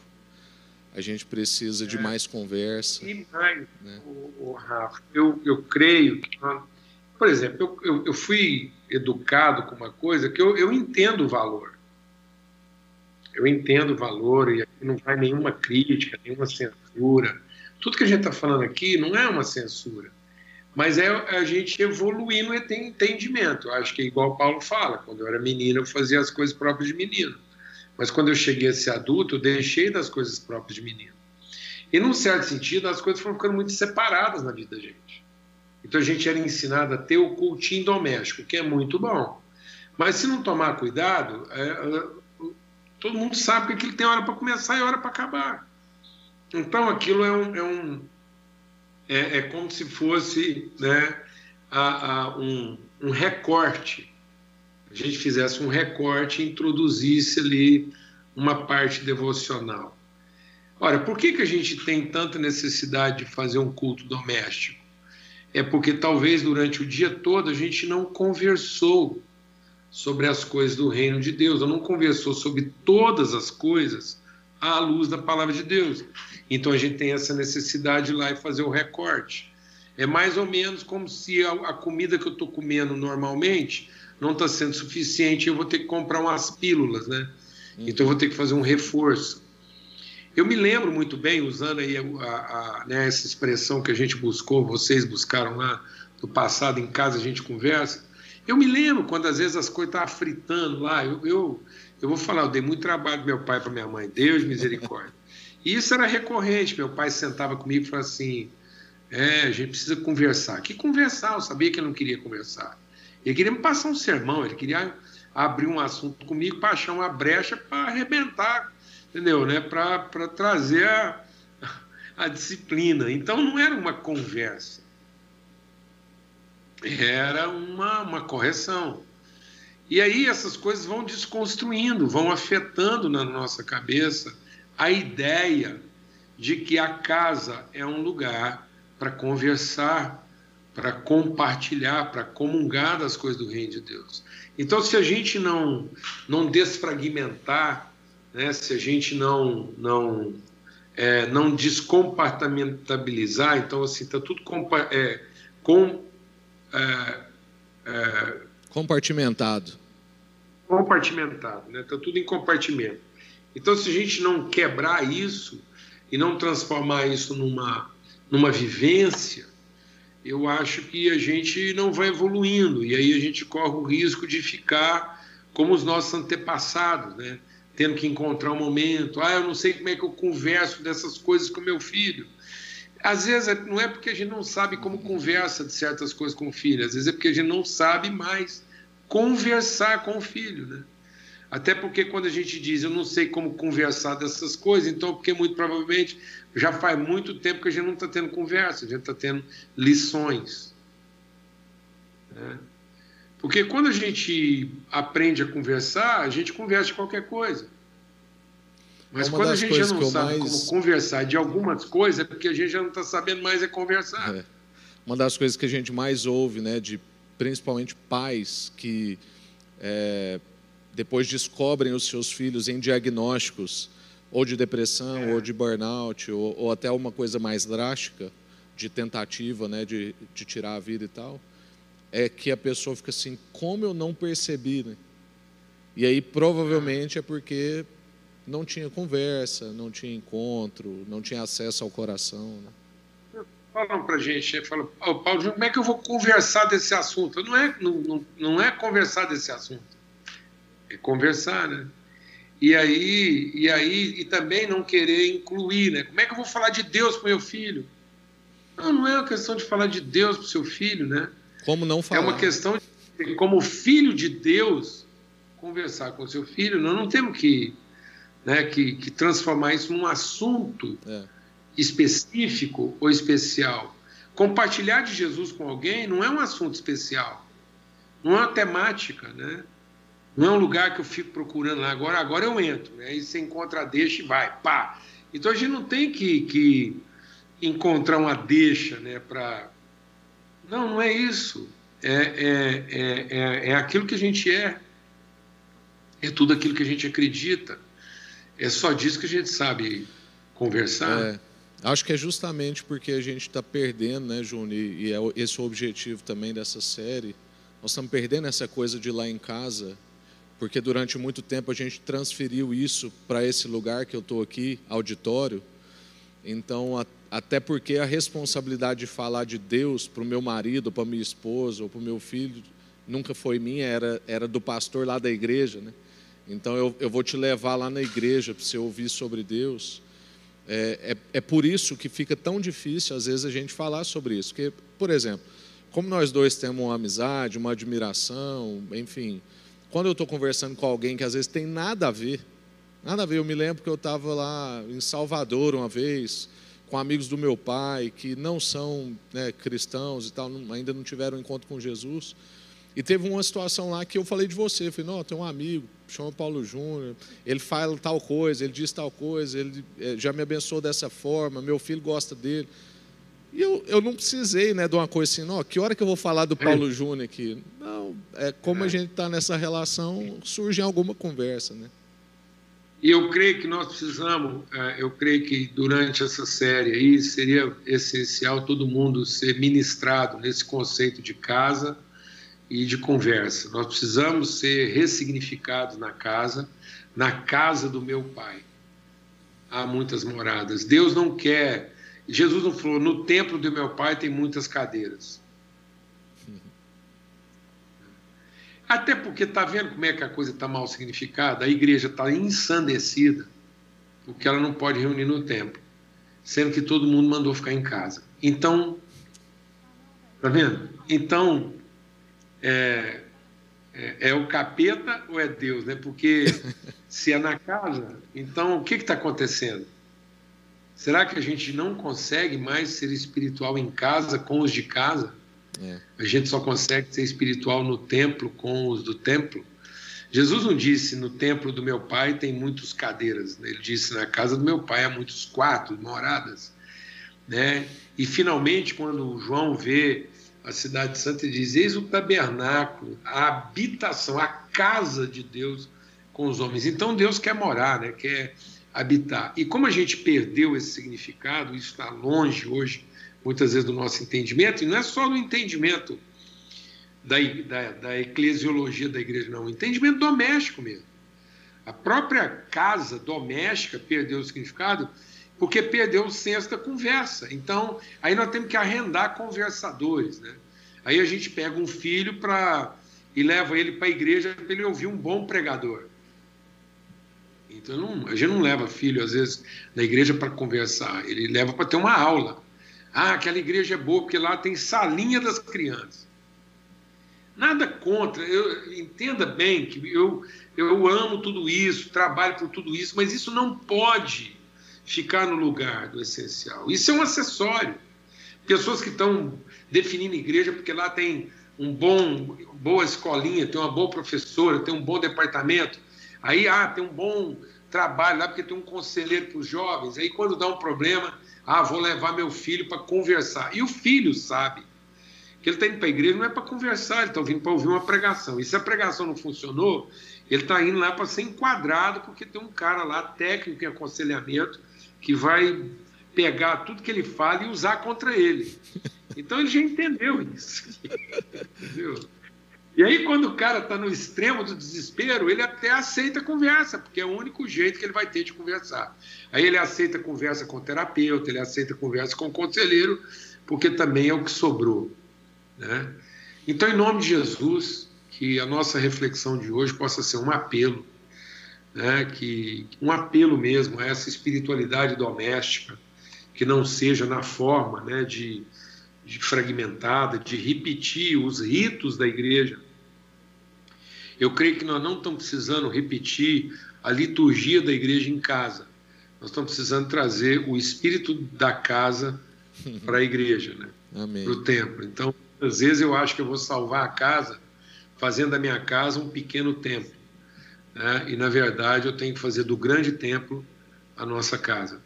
a gente precisa de é. mais conversa. E mais, né? o, o Rafa, eu, eu creio que, por exemplo, eu, eu, eu, fui educado com uma coisa que eu, eu entendo o valor. Eu entendo o valor e aqui não vai nenhuma crítica, nenhuma censura. Tudo que a gente está falando aqui não é uma censura. Mas é a gente evoluir no entendimento. Eu acho que é igual o Paulo fala, quando eu era menino eu fazia as coisas próprias de menino. Mas quando eu cheguei a ser adulto, eu deixei das coisas próprias de menino. E num certo sentido, as coisas foram ficando muito separadas na vida da gente. Então a gente era ensinado a ter o cultinho doméstico, que é muito bom. Mas se não tomar cuidado, é, é, todo mundo sabe que aquilo tem hora para começar e hora para acabar. Então aquilo é um, é um é, é como se fosse né, a, a um, um recorte. A gente fizesse um recorte e introduzisse ali uma parte devocional. Ora, por que, que a gente tem tanta necessidade de fazer um culto doméstico? É porque talvez durante o dia todo a gente não conversou sobre as coisas do reino de Deus, ou não conversou sobre todas as coisas à luz da palavra de Deus. Então a gente tem essa necessidade de ir lá e fazer o recorte. É mais ou menos como se a, comida que eu estou comendo normalmente não está sendo suficiente, eu vou ter que comprar umas pílulas, né? Uhum. Então eu vou ter que fazer um reforço. Eu me lembro muito bem, usando aí a, a, né, essa expressão que a gente buscou, vocês buscaram lá no passado, em casa a gente conversa. Eu me lembro quando às vezes as coisas estavam fritando lá. Eu, eu, eu vou falar, eu dei muito trabalho para meu pai para minha mãe. Deus misericórdia. E isso era recorrente. Meu pai sentava comigo e falava assim: é, a gente precisa conversar. Que conversar? Eu sabia que ele não queria conversar. Ele queria me passar um sermão, ele queria abrir um assunto comigo para achar uma brecha para arrebentar, entendeu? Né? Para trazer a, a disciplina. Então não era uma conversa, era uma, uma correção. E aí essas coisas vão desconstruindo, vão afetando na nossa cabeça a ideia de que a casa é um lugar para conversar, para compartilhar, para comungar das coisas do reino de Deus. Então, se a gente não não desfragmentar, né, se a gente não não é, não descompartamentabilizar, então assim está tudo compa é, com é, é, compartimentado, compartimentado, né? Está tudo em compartimento. Então, se a gente não quebrar isso e não transformar isso numa, numa vivência, eu acho que a gente não vai evoluindo e aí a gente corre o risco de ficar como os nossos antepassados, né? tendo que encontrar um momento. Ah, eu não sei como é que eu converso dessas coisas com meu filho. às vezes não é porque a gente não sabe como conversa de certas coisas com o filho, às vezes é porque a gente não sabe mais conversar com o filho, né? Até porque quando a gente diz eu não sei como conversar dessas coisas, então porque muito provavelmente já faz muito tempo que a gente não está tendo conversa, a gente está tendo lições. Né? Porque quando a gente aprende a conversar, a gente conversa de qualquer coisa. Mas quando a gente já não sabe mais... como conversar de algumas coisas, é porque a gente já não está sabendo mais é conversar. É. Uma das coisas que a gente mais ouve, né, de principalmente pais que é, depois descobrem os seus filhos em diagnósticos ou de depressão, é. ou de burnout, ou, ou, até uma coisa mais drástica, de tentativa né, de, de tirar a vida e tal, é que a pessoa fica assim, como eu não percebi? Né? E aí provavelmente é porque não tinha conversa, não tinha encontro, não tinha acesso ao coração. Né? Falam para gente, falam, oh, Paulo, como é que eu vou conversar desse assunto? Não é, não, não, não é conversar desse assunto, é conversar, né? E aí, e aí, e também não querer incluir, né? Como é que eu vou falar de Deus para meu filho? Não, não é uma questão de falar de Deus para o seu filho, né? Como não falar? É uma questão de, como filho de Deus, conversar com o seu filho. Nós não temos que, né, que, que transformar isso num assunto é. específico ou especial. Compartilhar de Jesus com alguém não é um assunto especial, não é uma temática, né? Não é um lugar que eu fico procurando lá agora, agora eu entro. Né? Aí você encontra a deixa e vai, pá. Então a gente não tem que, que encontrar uma deixa né, para. Não, não é isso. É, é, é, é, é aquilo que a gente é. É tudo aquilo que a gente acredita. É só disso que a gente sabe conversar. É, acho que é justamente porque a gente está perdendo, né, Júnior? E é esse o objetivo também dessa série. Nós estamos perdendo essa coisa de ir lá em casa porque durante muito tempo a gente transferiu isso para esse lugar que eu estou aqui, auditório. Então, a, até porque a responsabilidade de falar de Deus para o meu marido, para minha esposa ou para o meu filho nunca foi minha, era, era do pastor lá da igreja. Né? Então, eu, eu vou te levar lá na igreja para você ouvir sobre Deus. É, é, é por isso que fica tão difícil, às vezes, a gente falar sobre isso. Porque, por exemplo, como nós dois temos uma amizade, uma admiração, enfim quando eu estou conversando com alguém que às vezes tem nada a ver, nada a ver, eu me lembro que eu estava lá em Salvador uma vez, com amigos do meu pai, que não são né, cristãos e tal, ainda não tiveram um encontro com Jesus. E teve uma situação lá que eu falei de você. Eu falei, não, tem um amigo, chama Paulo Júnior, ele fala tal coisa, ele diz tal coisa, ele eh, já me abençoou dessa forma, meu filho gosta dele. E eu, eu não precisei né, de uma coisa assim, não, que hora que eu vou falar do Paulo é. Júnior aqui? Não, é como é. a gente está nessa relação, surge alguma conversa, né? E eu creio que nós precisamos, é, eu creio que durante essa série aí seria essencial todo mundo ser ministrado nesse conceito de casa e de conversa. Nós precisamos ser ressignificados na casa, na casa do meu pai. Há muitas moradas. Deus não quer Jesus não falou: no templo do meu pai tem muitas cadeiras. Até porque está vendo como é que a coisa está mal significada? A igreja está ensandecida porque ela não pode reunir no templo, sendo que todo mundo mandou ficar em casa. Então, tá vendo? Então, é, é, é o capeta ou é Deus, né? Porque se é na casa, então o que está acontecendo? Será que a gente não consegue mais ser espiritual em casa com os de casa? É. A gente só consegue ser espiritual no templo com os do templo? Jesus não disse no templo do meu pai tem muitas cadeiras, né? ele disse na casa do meu pai há muitos quartos, moradas, né? E finalmente quando João vê a cidade santa ele diz eis o tabernáculo, a habitação, a casa de Deus com os homens. Então Deus quer morar, né? Quer habitar. E como a gente perdeu esse significado, isso está longe hoje, muitas vezes, do nosso entendimento, e não é só no entendimento da, da, da eclesiologia da igreja, não, o entendimento doméstico mesmo. A própria casa doméstica perdeu o significado porque perdeu o senso da conversa. Então, aí nós temos que arrendar conversadores, né? Aí a gente pega um filho para e leva ele para a igreja para ele ouvir um bom pregador. Então, não, a gente não leva filho, às vezes, na igreja para conversar, ele leva para ter uma aula. Ah, aquela igreja é boa porque lá tem salinha das crianças. Nada contra, eu, entenda bem que eu, eu amo tudo isso, trabalho por tudo isso, mas isso não pode ficar no lugar do essencial. Isso é um acessório. Pessoas que estão definindo igreja porque lá tem um bom, boa escolinha, tem uma boa professora, tem um bom departamento. Aí, ah, tem um bom trabalho lá porque tem um conselheiro para os jovens. Aí, quando dá um problema, ah, vou levar meu filho para conversar. E o filho sabe que ele está indo para a igreja não é para conversar, ele está vindo para ouvir uma pregação. E se a pregação não funcionou, ele está indo lá para ser enquadrado, porque tem um cara lá, técnico em aconselhamento, que vai pegar tudo que ele fala e usar contra ele. Então ele já entendeu isso. Entendeu? E aí, quando o cara está no extremo do desespero, ele até aceita a conversa, porque é o único jeito que ele vai ter de conversar. Aí ele aceita conversa com o terapeuta, ele aceita conversa com o conselheiro, porque também é o que sobrou. Né? Então, em nome de Jesus, que a nossa reflexão de hoje possa ser um apelo, né? que um apelo mesmo a essa espiritualidade doméstica, que não seja na forma né, de, de fragmentada, de repetir os ritos da igreja. Eu creio que nós não estamos precisando repetir a liturgia da igreja em casa. Nós estamos precisando trazer o espírito da casa para a igreja, né? para o templo. Então, às vezes eu acho que eu vou salvar a casa fazendo da minha casa um pequeno templo. Né? E, na verdade, eu tenho que fazer do grande templo a nossa casa.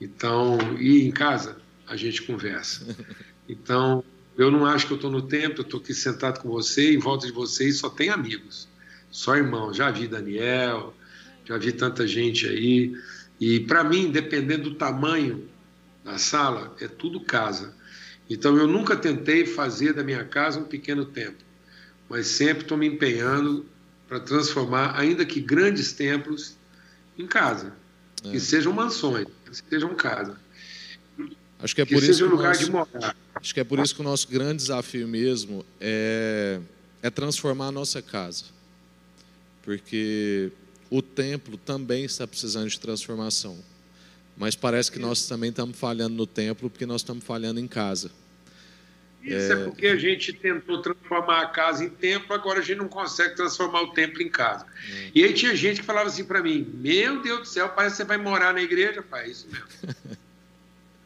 Então, e em casa, a gente conversa. Então, eu não acho que eu estou no templo, eu estou aqui sentado com você, em volta de vocês só tem amigos, só irmãos. Já vi Daniel, já vi tanta gente aí. E para mim, dependendo do tamanho da sala, é tudo casa. Então eu nunca tentei fazer da minha casa um pequeno templo, mas sempre estou me empenhando para transformar, ainda que grandes templos, em casa, é. que sejam mansões, que sejam casa. Acho que é por que isso que lugar nosso, de morar. Acho que é por isso que o nosso grande desafio mesmo é, é transformar a nossa casa, porque o templo também está precisando de transformação. Mas parece que nós também estamos falhando no templo porque nós estamos falhando em casa. Isso é... é... porque a gente tentou transformar a casa em templo, agora a gente não consegue transformar o templo em casa. Hum. E aí tinha gente que falava assim para mim: Meu Deus do céu, pai, você vai morar na igreja? Pai, é isso mesmo.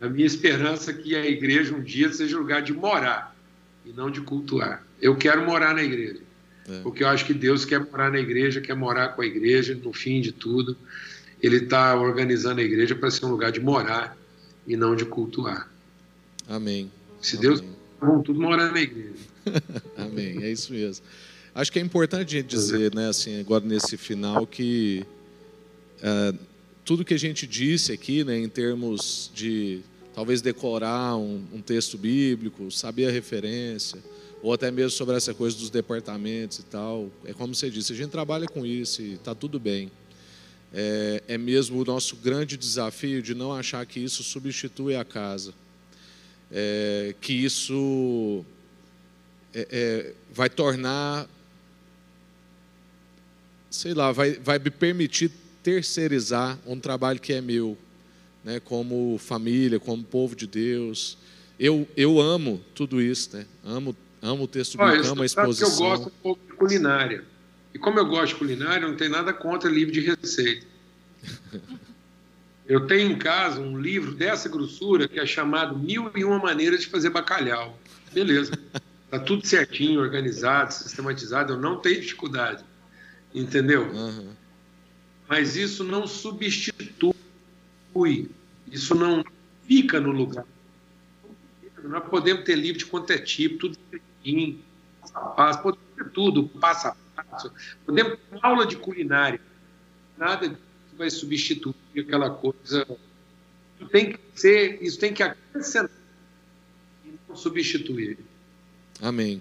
a minha esperança é que a igreja um dia seja lugar de morar e não de cultuar. Eu quero morar na igreja. É. Porque eu acho que Deus quer morar na igreja, quer morar com a igreja, no fim de tudo ele está organizando a igreja para ser um lugar de morar e não de cultuar. Amém. Se Amém. Deus vão tudo morar na igreja. Amém, é isso mesmo. Acho que é importante a gente dizer, né, assim, agora nesse final, que é, tudo que a gente disse aqui, né, em termos de talvez decorar um, um, texto bíblico, saber a referência, ou até mesmo sobre essa coisa dos departamentos e tal, é como você disse, a gente trabalha com isso e está tudo bem. É, é mesmo o nosso grande desafio de não achar que isso substitui a casa, é, que isso é, é, vai tornar, sei lá, vai, vai me permitir terceirizar um trabalho que é meu, né, como família, como povo de Deus. Eu, eu amo tudo isso, né? amo, amo o texto bíblico, amo a exposição. Que eu gosto um pouco de culinária. E como eu gosto de culinária, não tem nada contra livro de receita. Eu tenho em casa um livro dessa grossura que é chamado Mil e Uma Maneiras de Fazer Bacalhau. Beleza. Está tudo certinho, organizado, sistematizado. Eu não tenho dificuldade. Entendeu? Uhum. Mas isso não substitui. Isso não fica no lugar. Nós podemos ter livro de quanto é tipo, tudo certinho, passo a passo, podemos ter tudo, passo a passo. Podemos ter aula de culinária. Nada disso vai substituir aquela coisa. Tem que ser, isso tem que acrescentar e não substituir. Amém.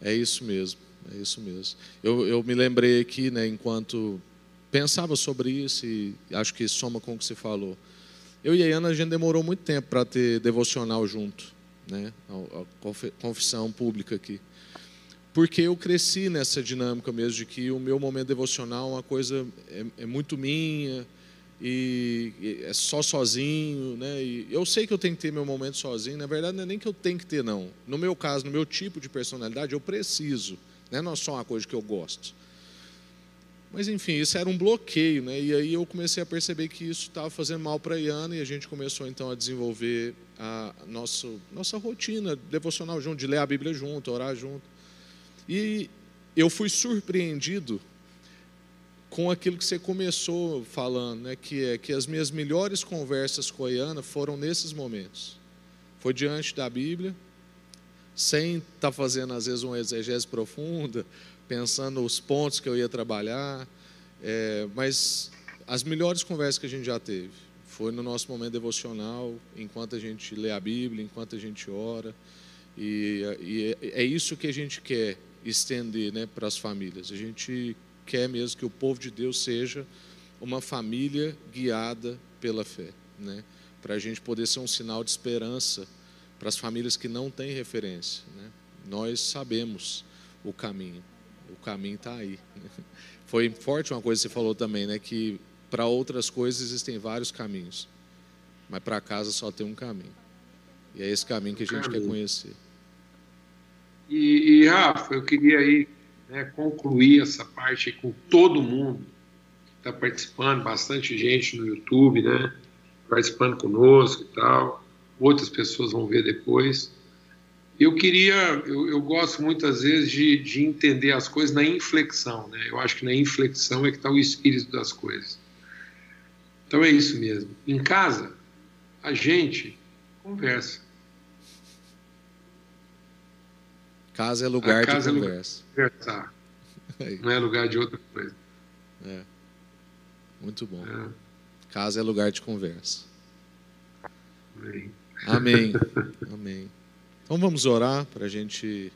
É isso mesmo, é isso mesmo. Eu, eu me lembrei aqui, né, enquanto pensava sobre isso e acho que soma com o que você falou. Eu e a Ana, a gente demorou muito tempo para ter devocional junto, né, a, confissão pública aqui porque eu cresci nessa dinâmica mesmo de que o meu momento devocional é uma coisa é, é muito minha, e é só sozinho, né? E eu sei que eu tenho que ter meu momento sozinho. Na verdade, não é nem que eu tenho que ter, não. No meu caso, no meu tipo de personalidade, eu preciso. Né? Não é só uma coisa que eu gosto. Mas enfim, isso era um bloqueio, né? E aí eu comecei a perceber que isso estava fazendo mal para a Iana e a gente começou então a desenvolver a nosso, nossa rotina devocional junto, de ler a Bíblia junto, orar junto. E eu fui surpreendido com aquilo que você começou falando, né? Que é que as minhas melhores conversas com a Iana foram nesses momentos. Foi diante da Bíblia, sem estar tá fazendo às vezes uma exegese profunda, pensando os pontos que eu ia trabalhar, é, mas as melhores conversas que a gente já teve foi no nosso momento devocional, enquanto a gente lê a Bíblia, enquanto a gente ora, e, e é, é isso que a gente quer estender né, para as famílias. A gente quer mesmo que o povo de Deus seja uma família guiada pela fé, né? para a gente poder ser um sinal de esperança para as famílias que não têm referência. Né? Nós sabemos o caminho, o caminho está aí. Foi forte uma coisa que você falou também, né? Que para outras coisas existem vários caminhos, mas para casa só tem um caminho. E é esse caminho que a gente caminho. quer conhecer. E, e, Rafa, eu queria aí né, concluir essa parte com todo mundo que está participando, bastante gente no YouTube, né? Participando conosco e tal. Outras pessoas vão ver depois. Eu queria, eu, eu gosto muitas vezes de, de, entender as coisas na inflexão, né? Eu acho que na inflexão é que está o espírito das coisas. Então é isso mesmo. Em casa, a gente conversa. Casa é lugar a casa de conversa. É lugar de conversar. Não é lugar de outra coisa. É. Muito bom. É. Casa é lugar de conversa. Amém. Amém. Amém. Então vamos orar para a gente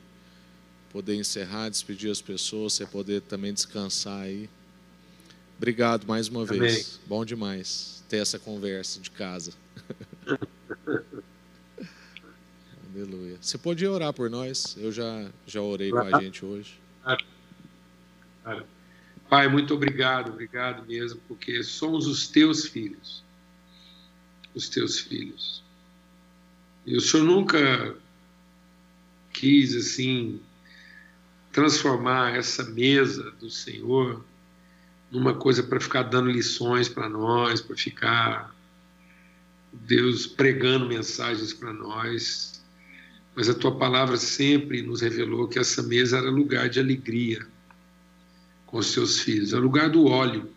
poder encerrar, despedir as pessoas, você poder também descansar aí. Obrigado mais uma Amém. vez. Bom demais ter essa conversa de casa. Aleluia. Você pode orar por nós? Eu já, já orei com a gente hoje. Pai, muito obrigado, obrigado mesmo, porque somos os teus filhos. Os teus filhos. E o Senhor nunca quis assim transformar essa mesa do Senhor numa coisa para ficar dando lições para nós, para ficar Deus pregando mensagens para nós. Mas a tua palavra sempre nos revelou que essa mesa era lugar de alegria com os seus filhos, é lugar do óleo.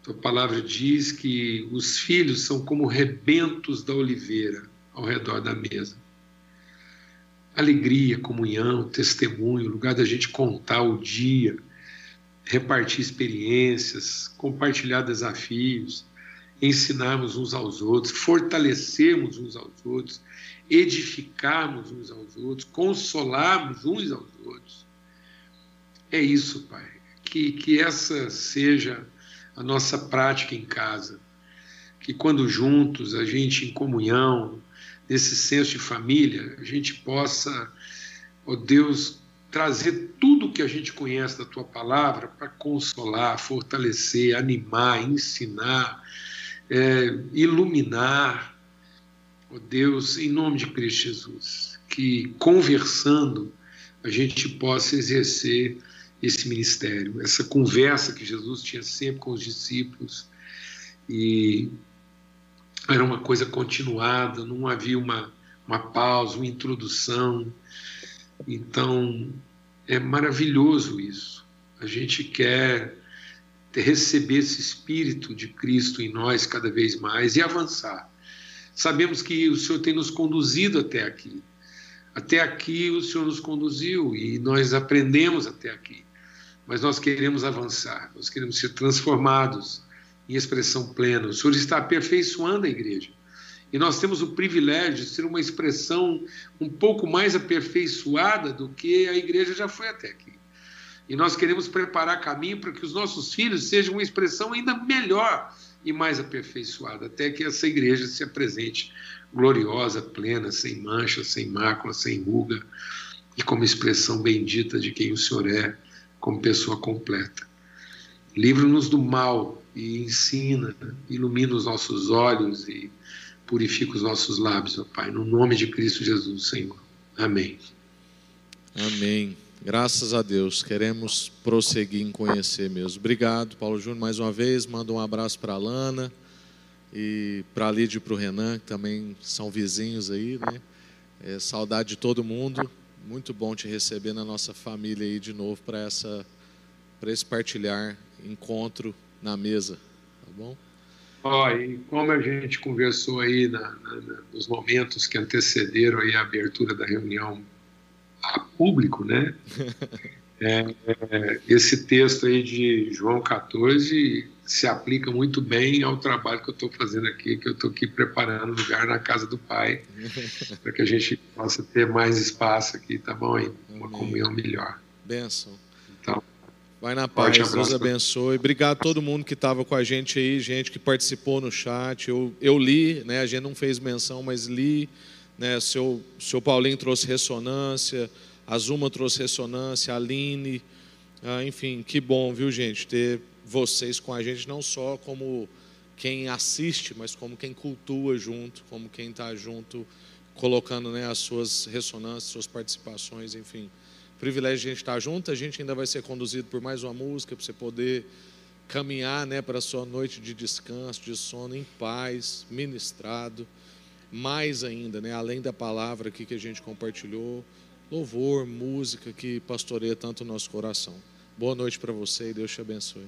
A tua palavra diz que os filhos são como rebentos da oliveira ao redor da mesa alegria, comunhão, testemunho, lugar da gente contar o dia, repartir experiências, compartilhar desafios, ensinarmos uns aos outros, fortalecermos uns aos outros, edificarmos uns aos outros, consolarmos uns aos outros. É isso, Pai. Que, que essa seja a nossa prática em casa. Que quando juntos, a gente em comunhão, nesse senso de família, a gente possa, ó oh Deus, trazer tudo que a gente conhece da tua palavra para consolar, fortalecer, animar, ensinar, é, iluminar, ó oh Deus, em nome de Cristo Jesus, que conversando a gente possa exercer esse ministério, essa conversa que Jesus tinha sempre com os discípulos e era uma coisa continuada, não havia uma, uma pausa, uma introdução. Então, é maravilhoso isso. A gente quer receber esse Espírito de Cristo em nós cada vez mais e avançar. Sabemos que o Senhor tem nos conduzido até aqui. Até aqui o Senhor nos conduziu e nós aprendemos até aqui. Mas nós queremos avançar, nós queremos ser transformados em expressão plena. O Senhor está aperfeiçoando a igreja. E nós temos o privilégio de ser uma expressão um pouco mais aperfeiçoada do que a igreja já foi até aqui. E nós queremos preparar caminho para que os nossos filhos sejam uma expressão ainda melhor e mais aperfeiçoada, até que essa igreja se apresente gloriosa, plena, sem mancha, sem mácula, sem ruga, e como expressão bendita de quem o Senhor é, como pessoa completa. Livra-nos do mal, e ensina, ilumina os nossos olhos e purifica os nossos lábios, ó Pai, no nome de Cristo Jesus, Senhor. Amém. Amém. Graças a Deus, queremos prosseguir em conhecer mesmo. Obrigado, Paulo Júnior, mais uma vez. Manda um abraço para a Lana e para a Lídia e para o Renan, que também são vizinhos aí, né? É, saudade de todo mundo. Muito bom te receber na nossa família aí de novo para essa para esse partilhar, encontro na mesa, tá bom? Ó, oh, e como a gente conversou aí na, na, nos momentos que antecederam aí a abertura da reunião a público, né? É, é, esse texto aí de João 14 se aplica muito bem ao trabalho que eu estou fazendo aqui, que eu estou aqui preparando lugar na casa do Pai, para que a gente possa ter mais espaço aqui, tá bom? Aí, uma comunhão melhor. Benção. Então, Vai na paz, Deus abençoe. Obrigado a todo mundo que estava com a gente aí, gente que participou no chat. Eu, eu li, né? A gente não fez menção, mas li. Né? Seu, seu Paulinho trouxe ressonância. A Zuma trouxe ressonância, a Aline, ah, enfim, que bom, viu, gente, ter vocês com a gente, não só como quem assiste, mas como quem cultua junto, como quem está junto, colocando né, as suas ressonâncias, suas participações, enfim. Privilégio de a gente estar junto, a gente ainda vai ser conduzido por mais uma música, para você poder caminhar né, para a sua noite de descanso, de sono em paz, ministrado. Mais ainda, né, além da palavra aqui que a gente compartilhou, louvor, música que pastoreia tanto o nosso coração. Boa noite para você e Deus te abençoe.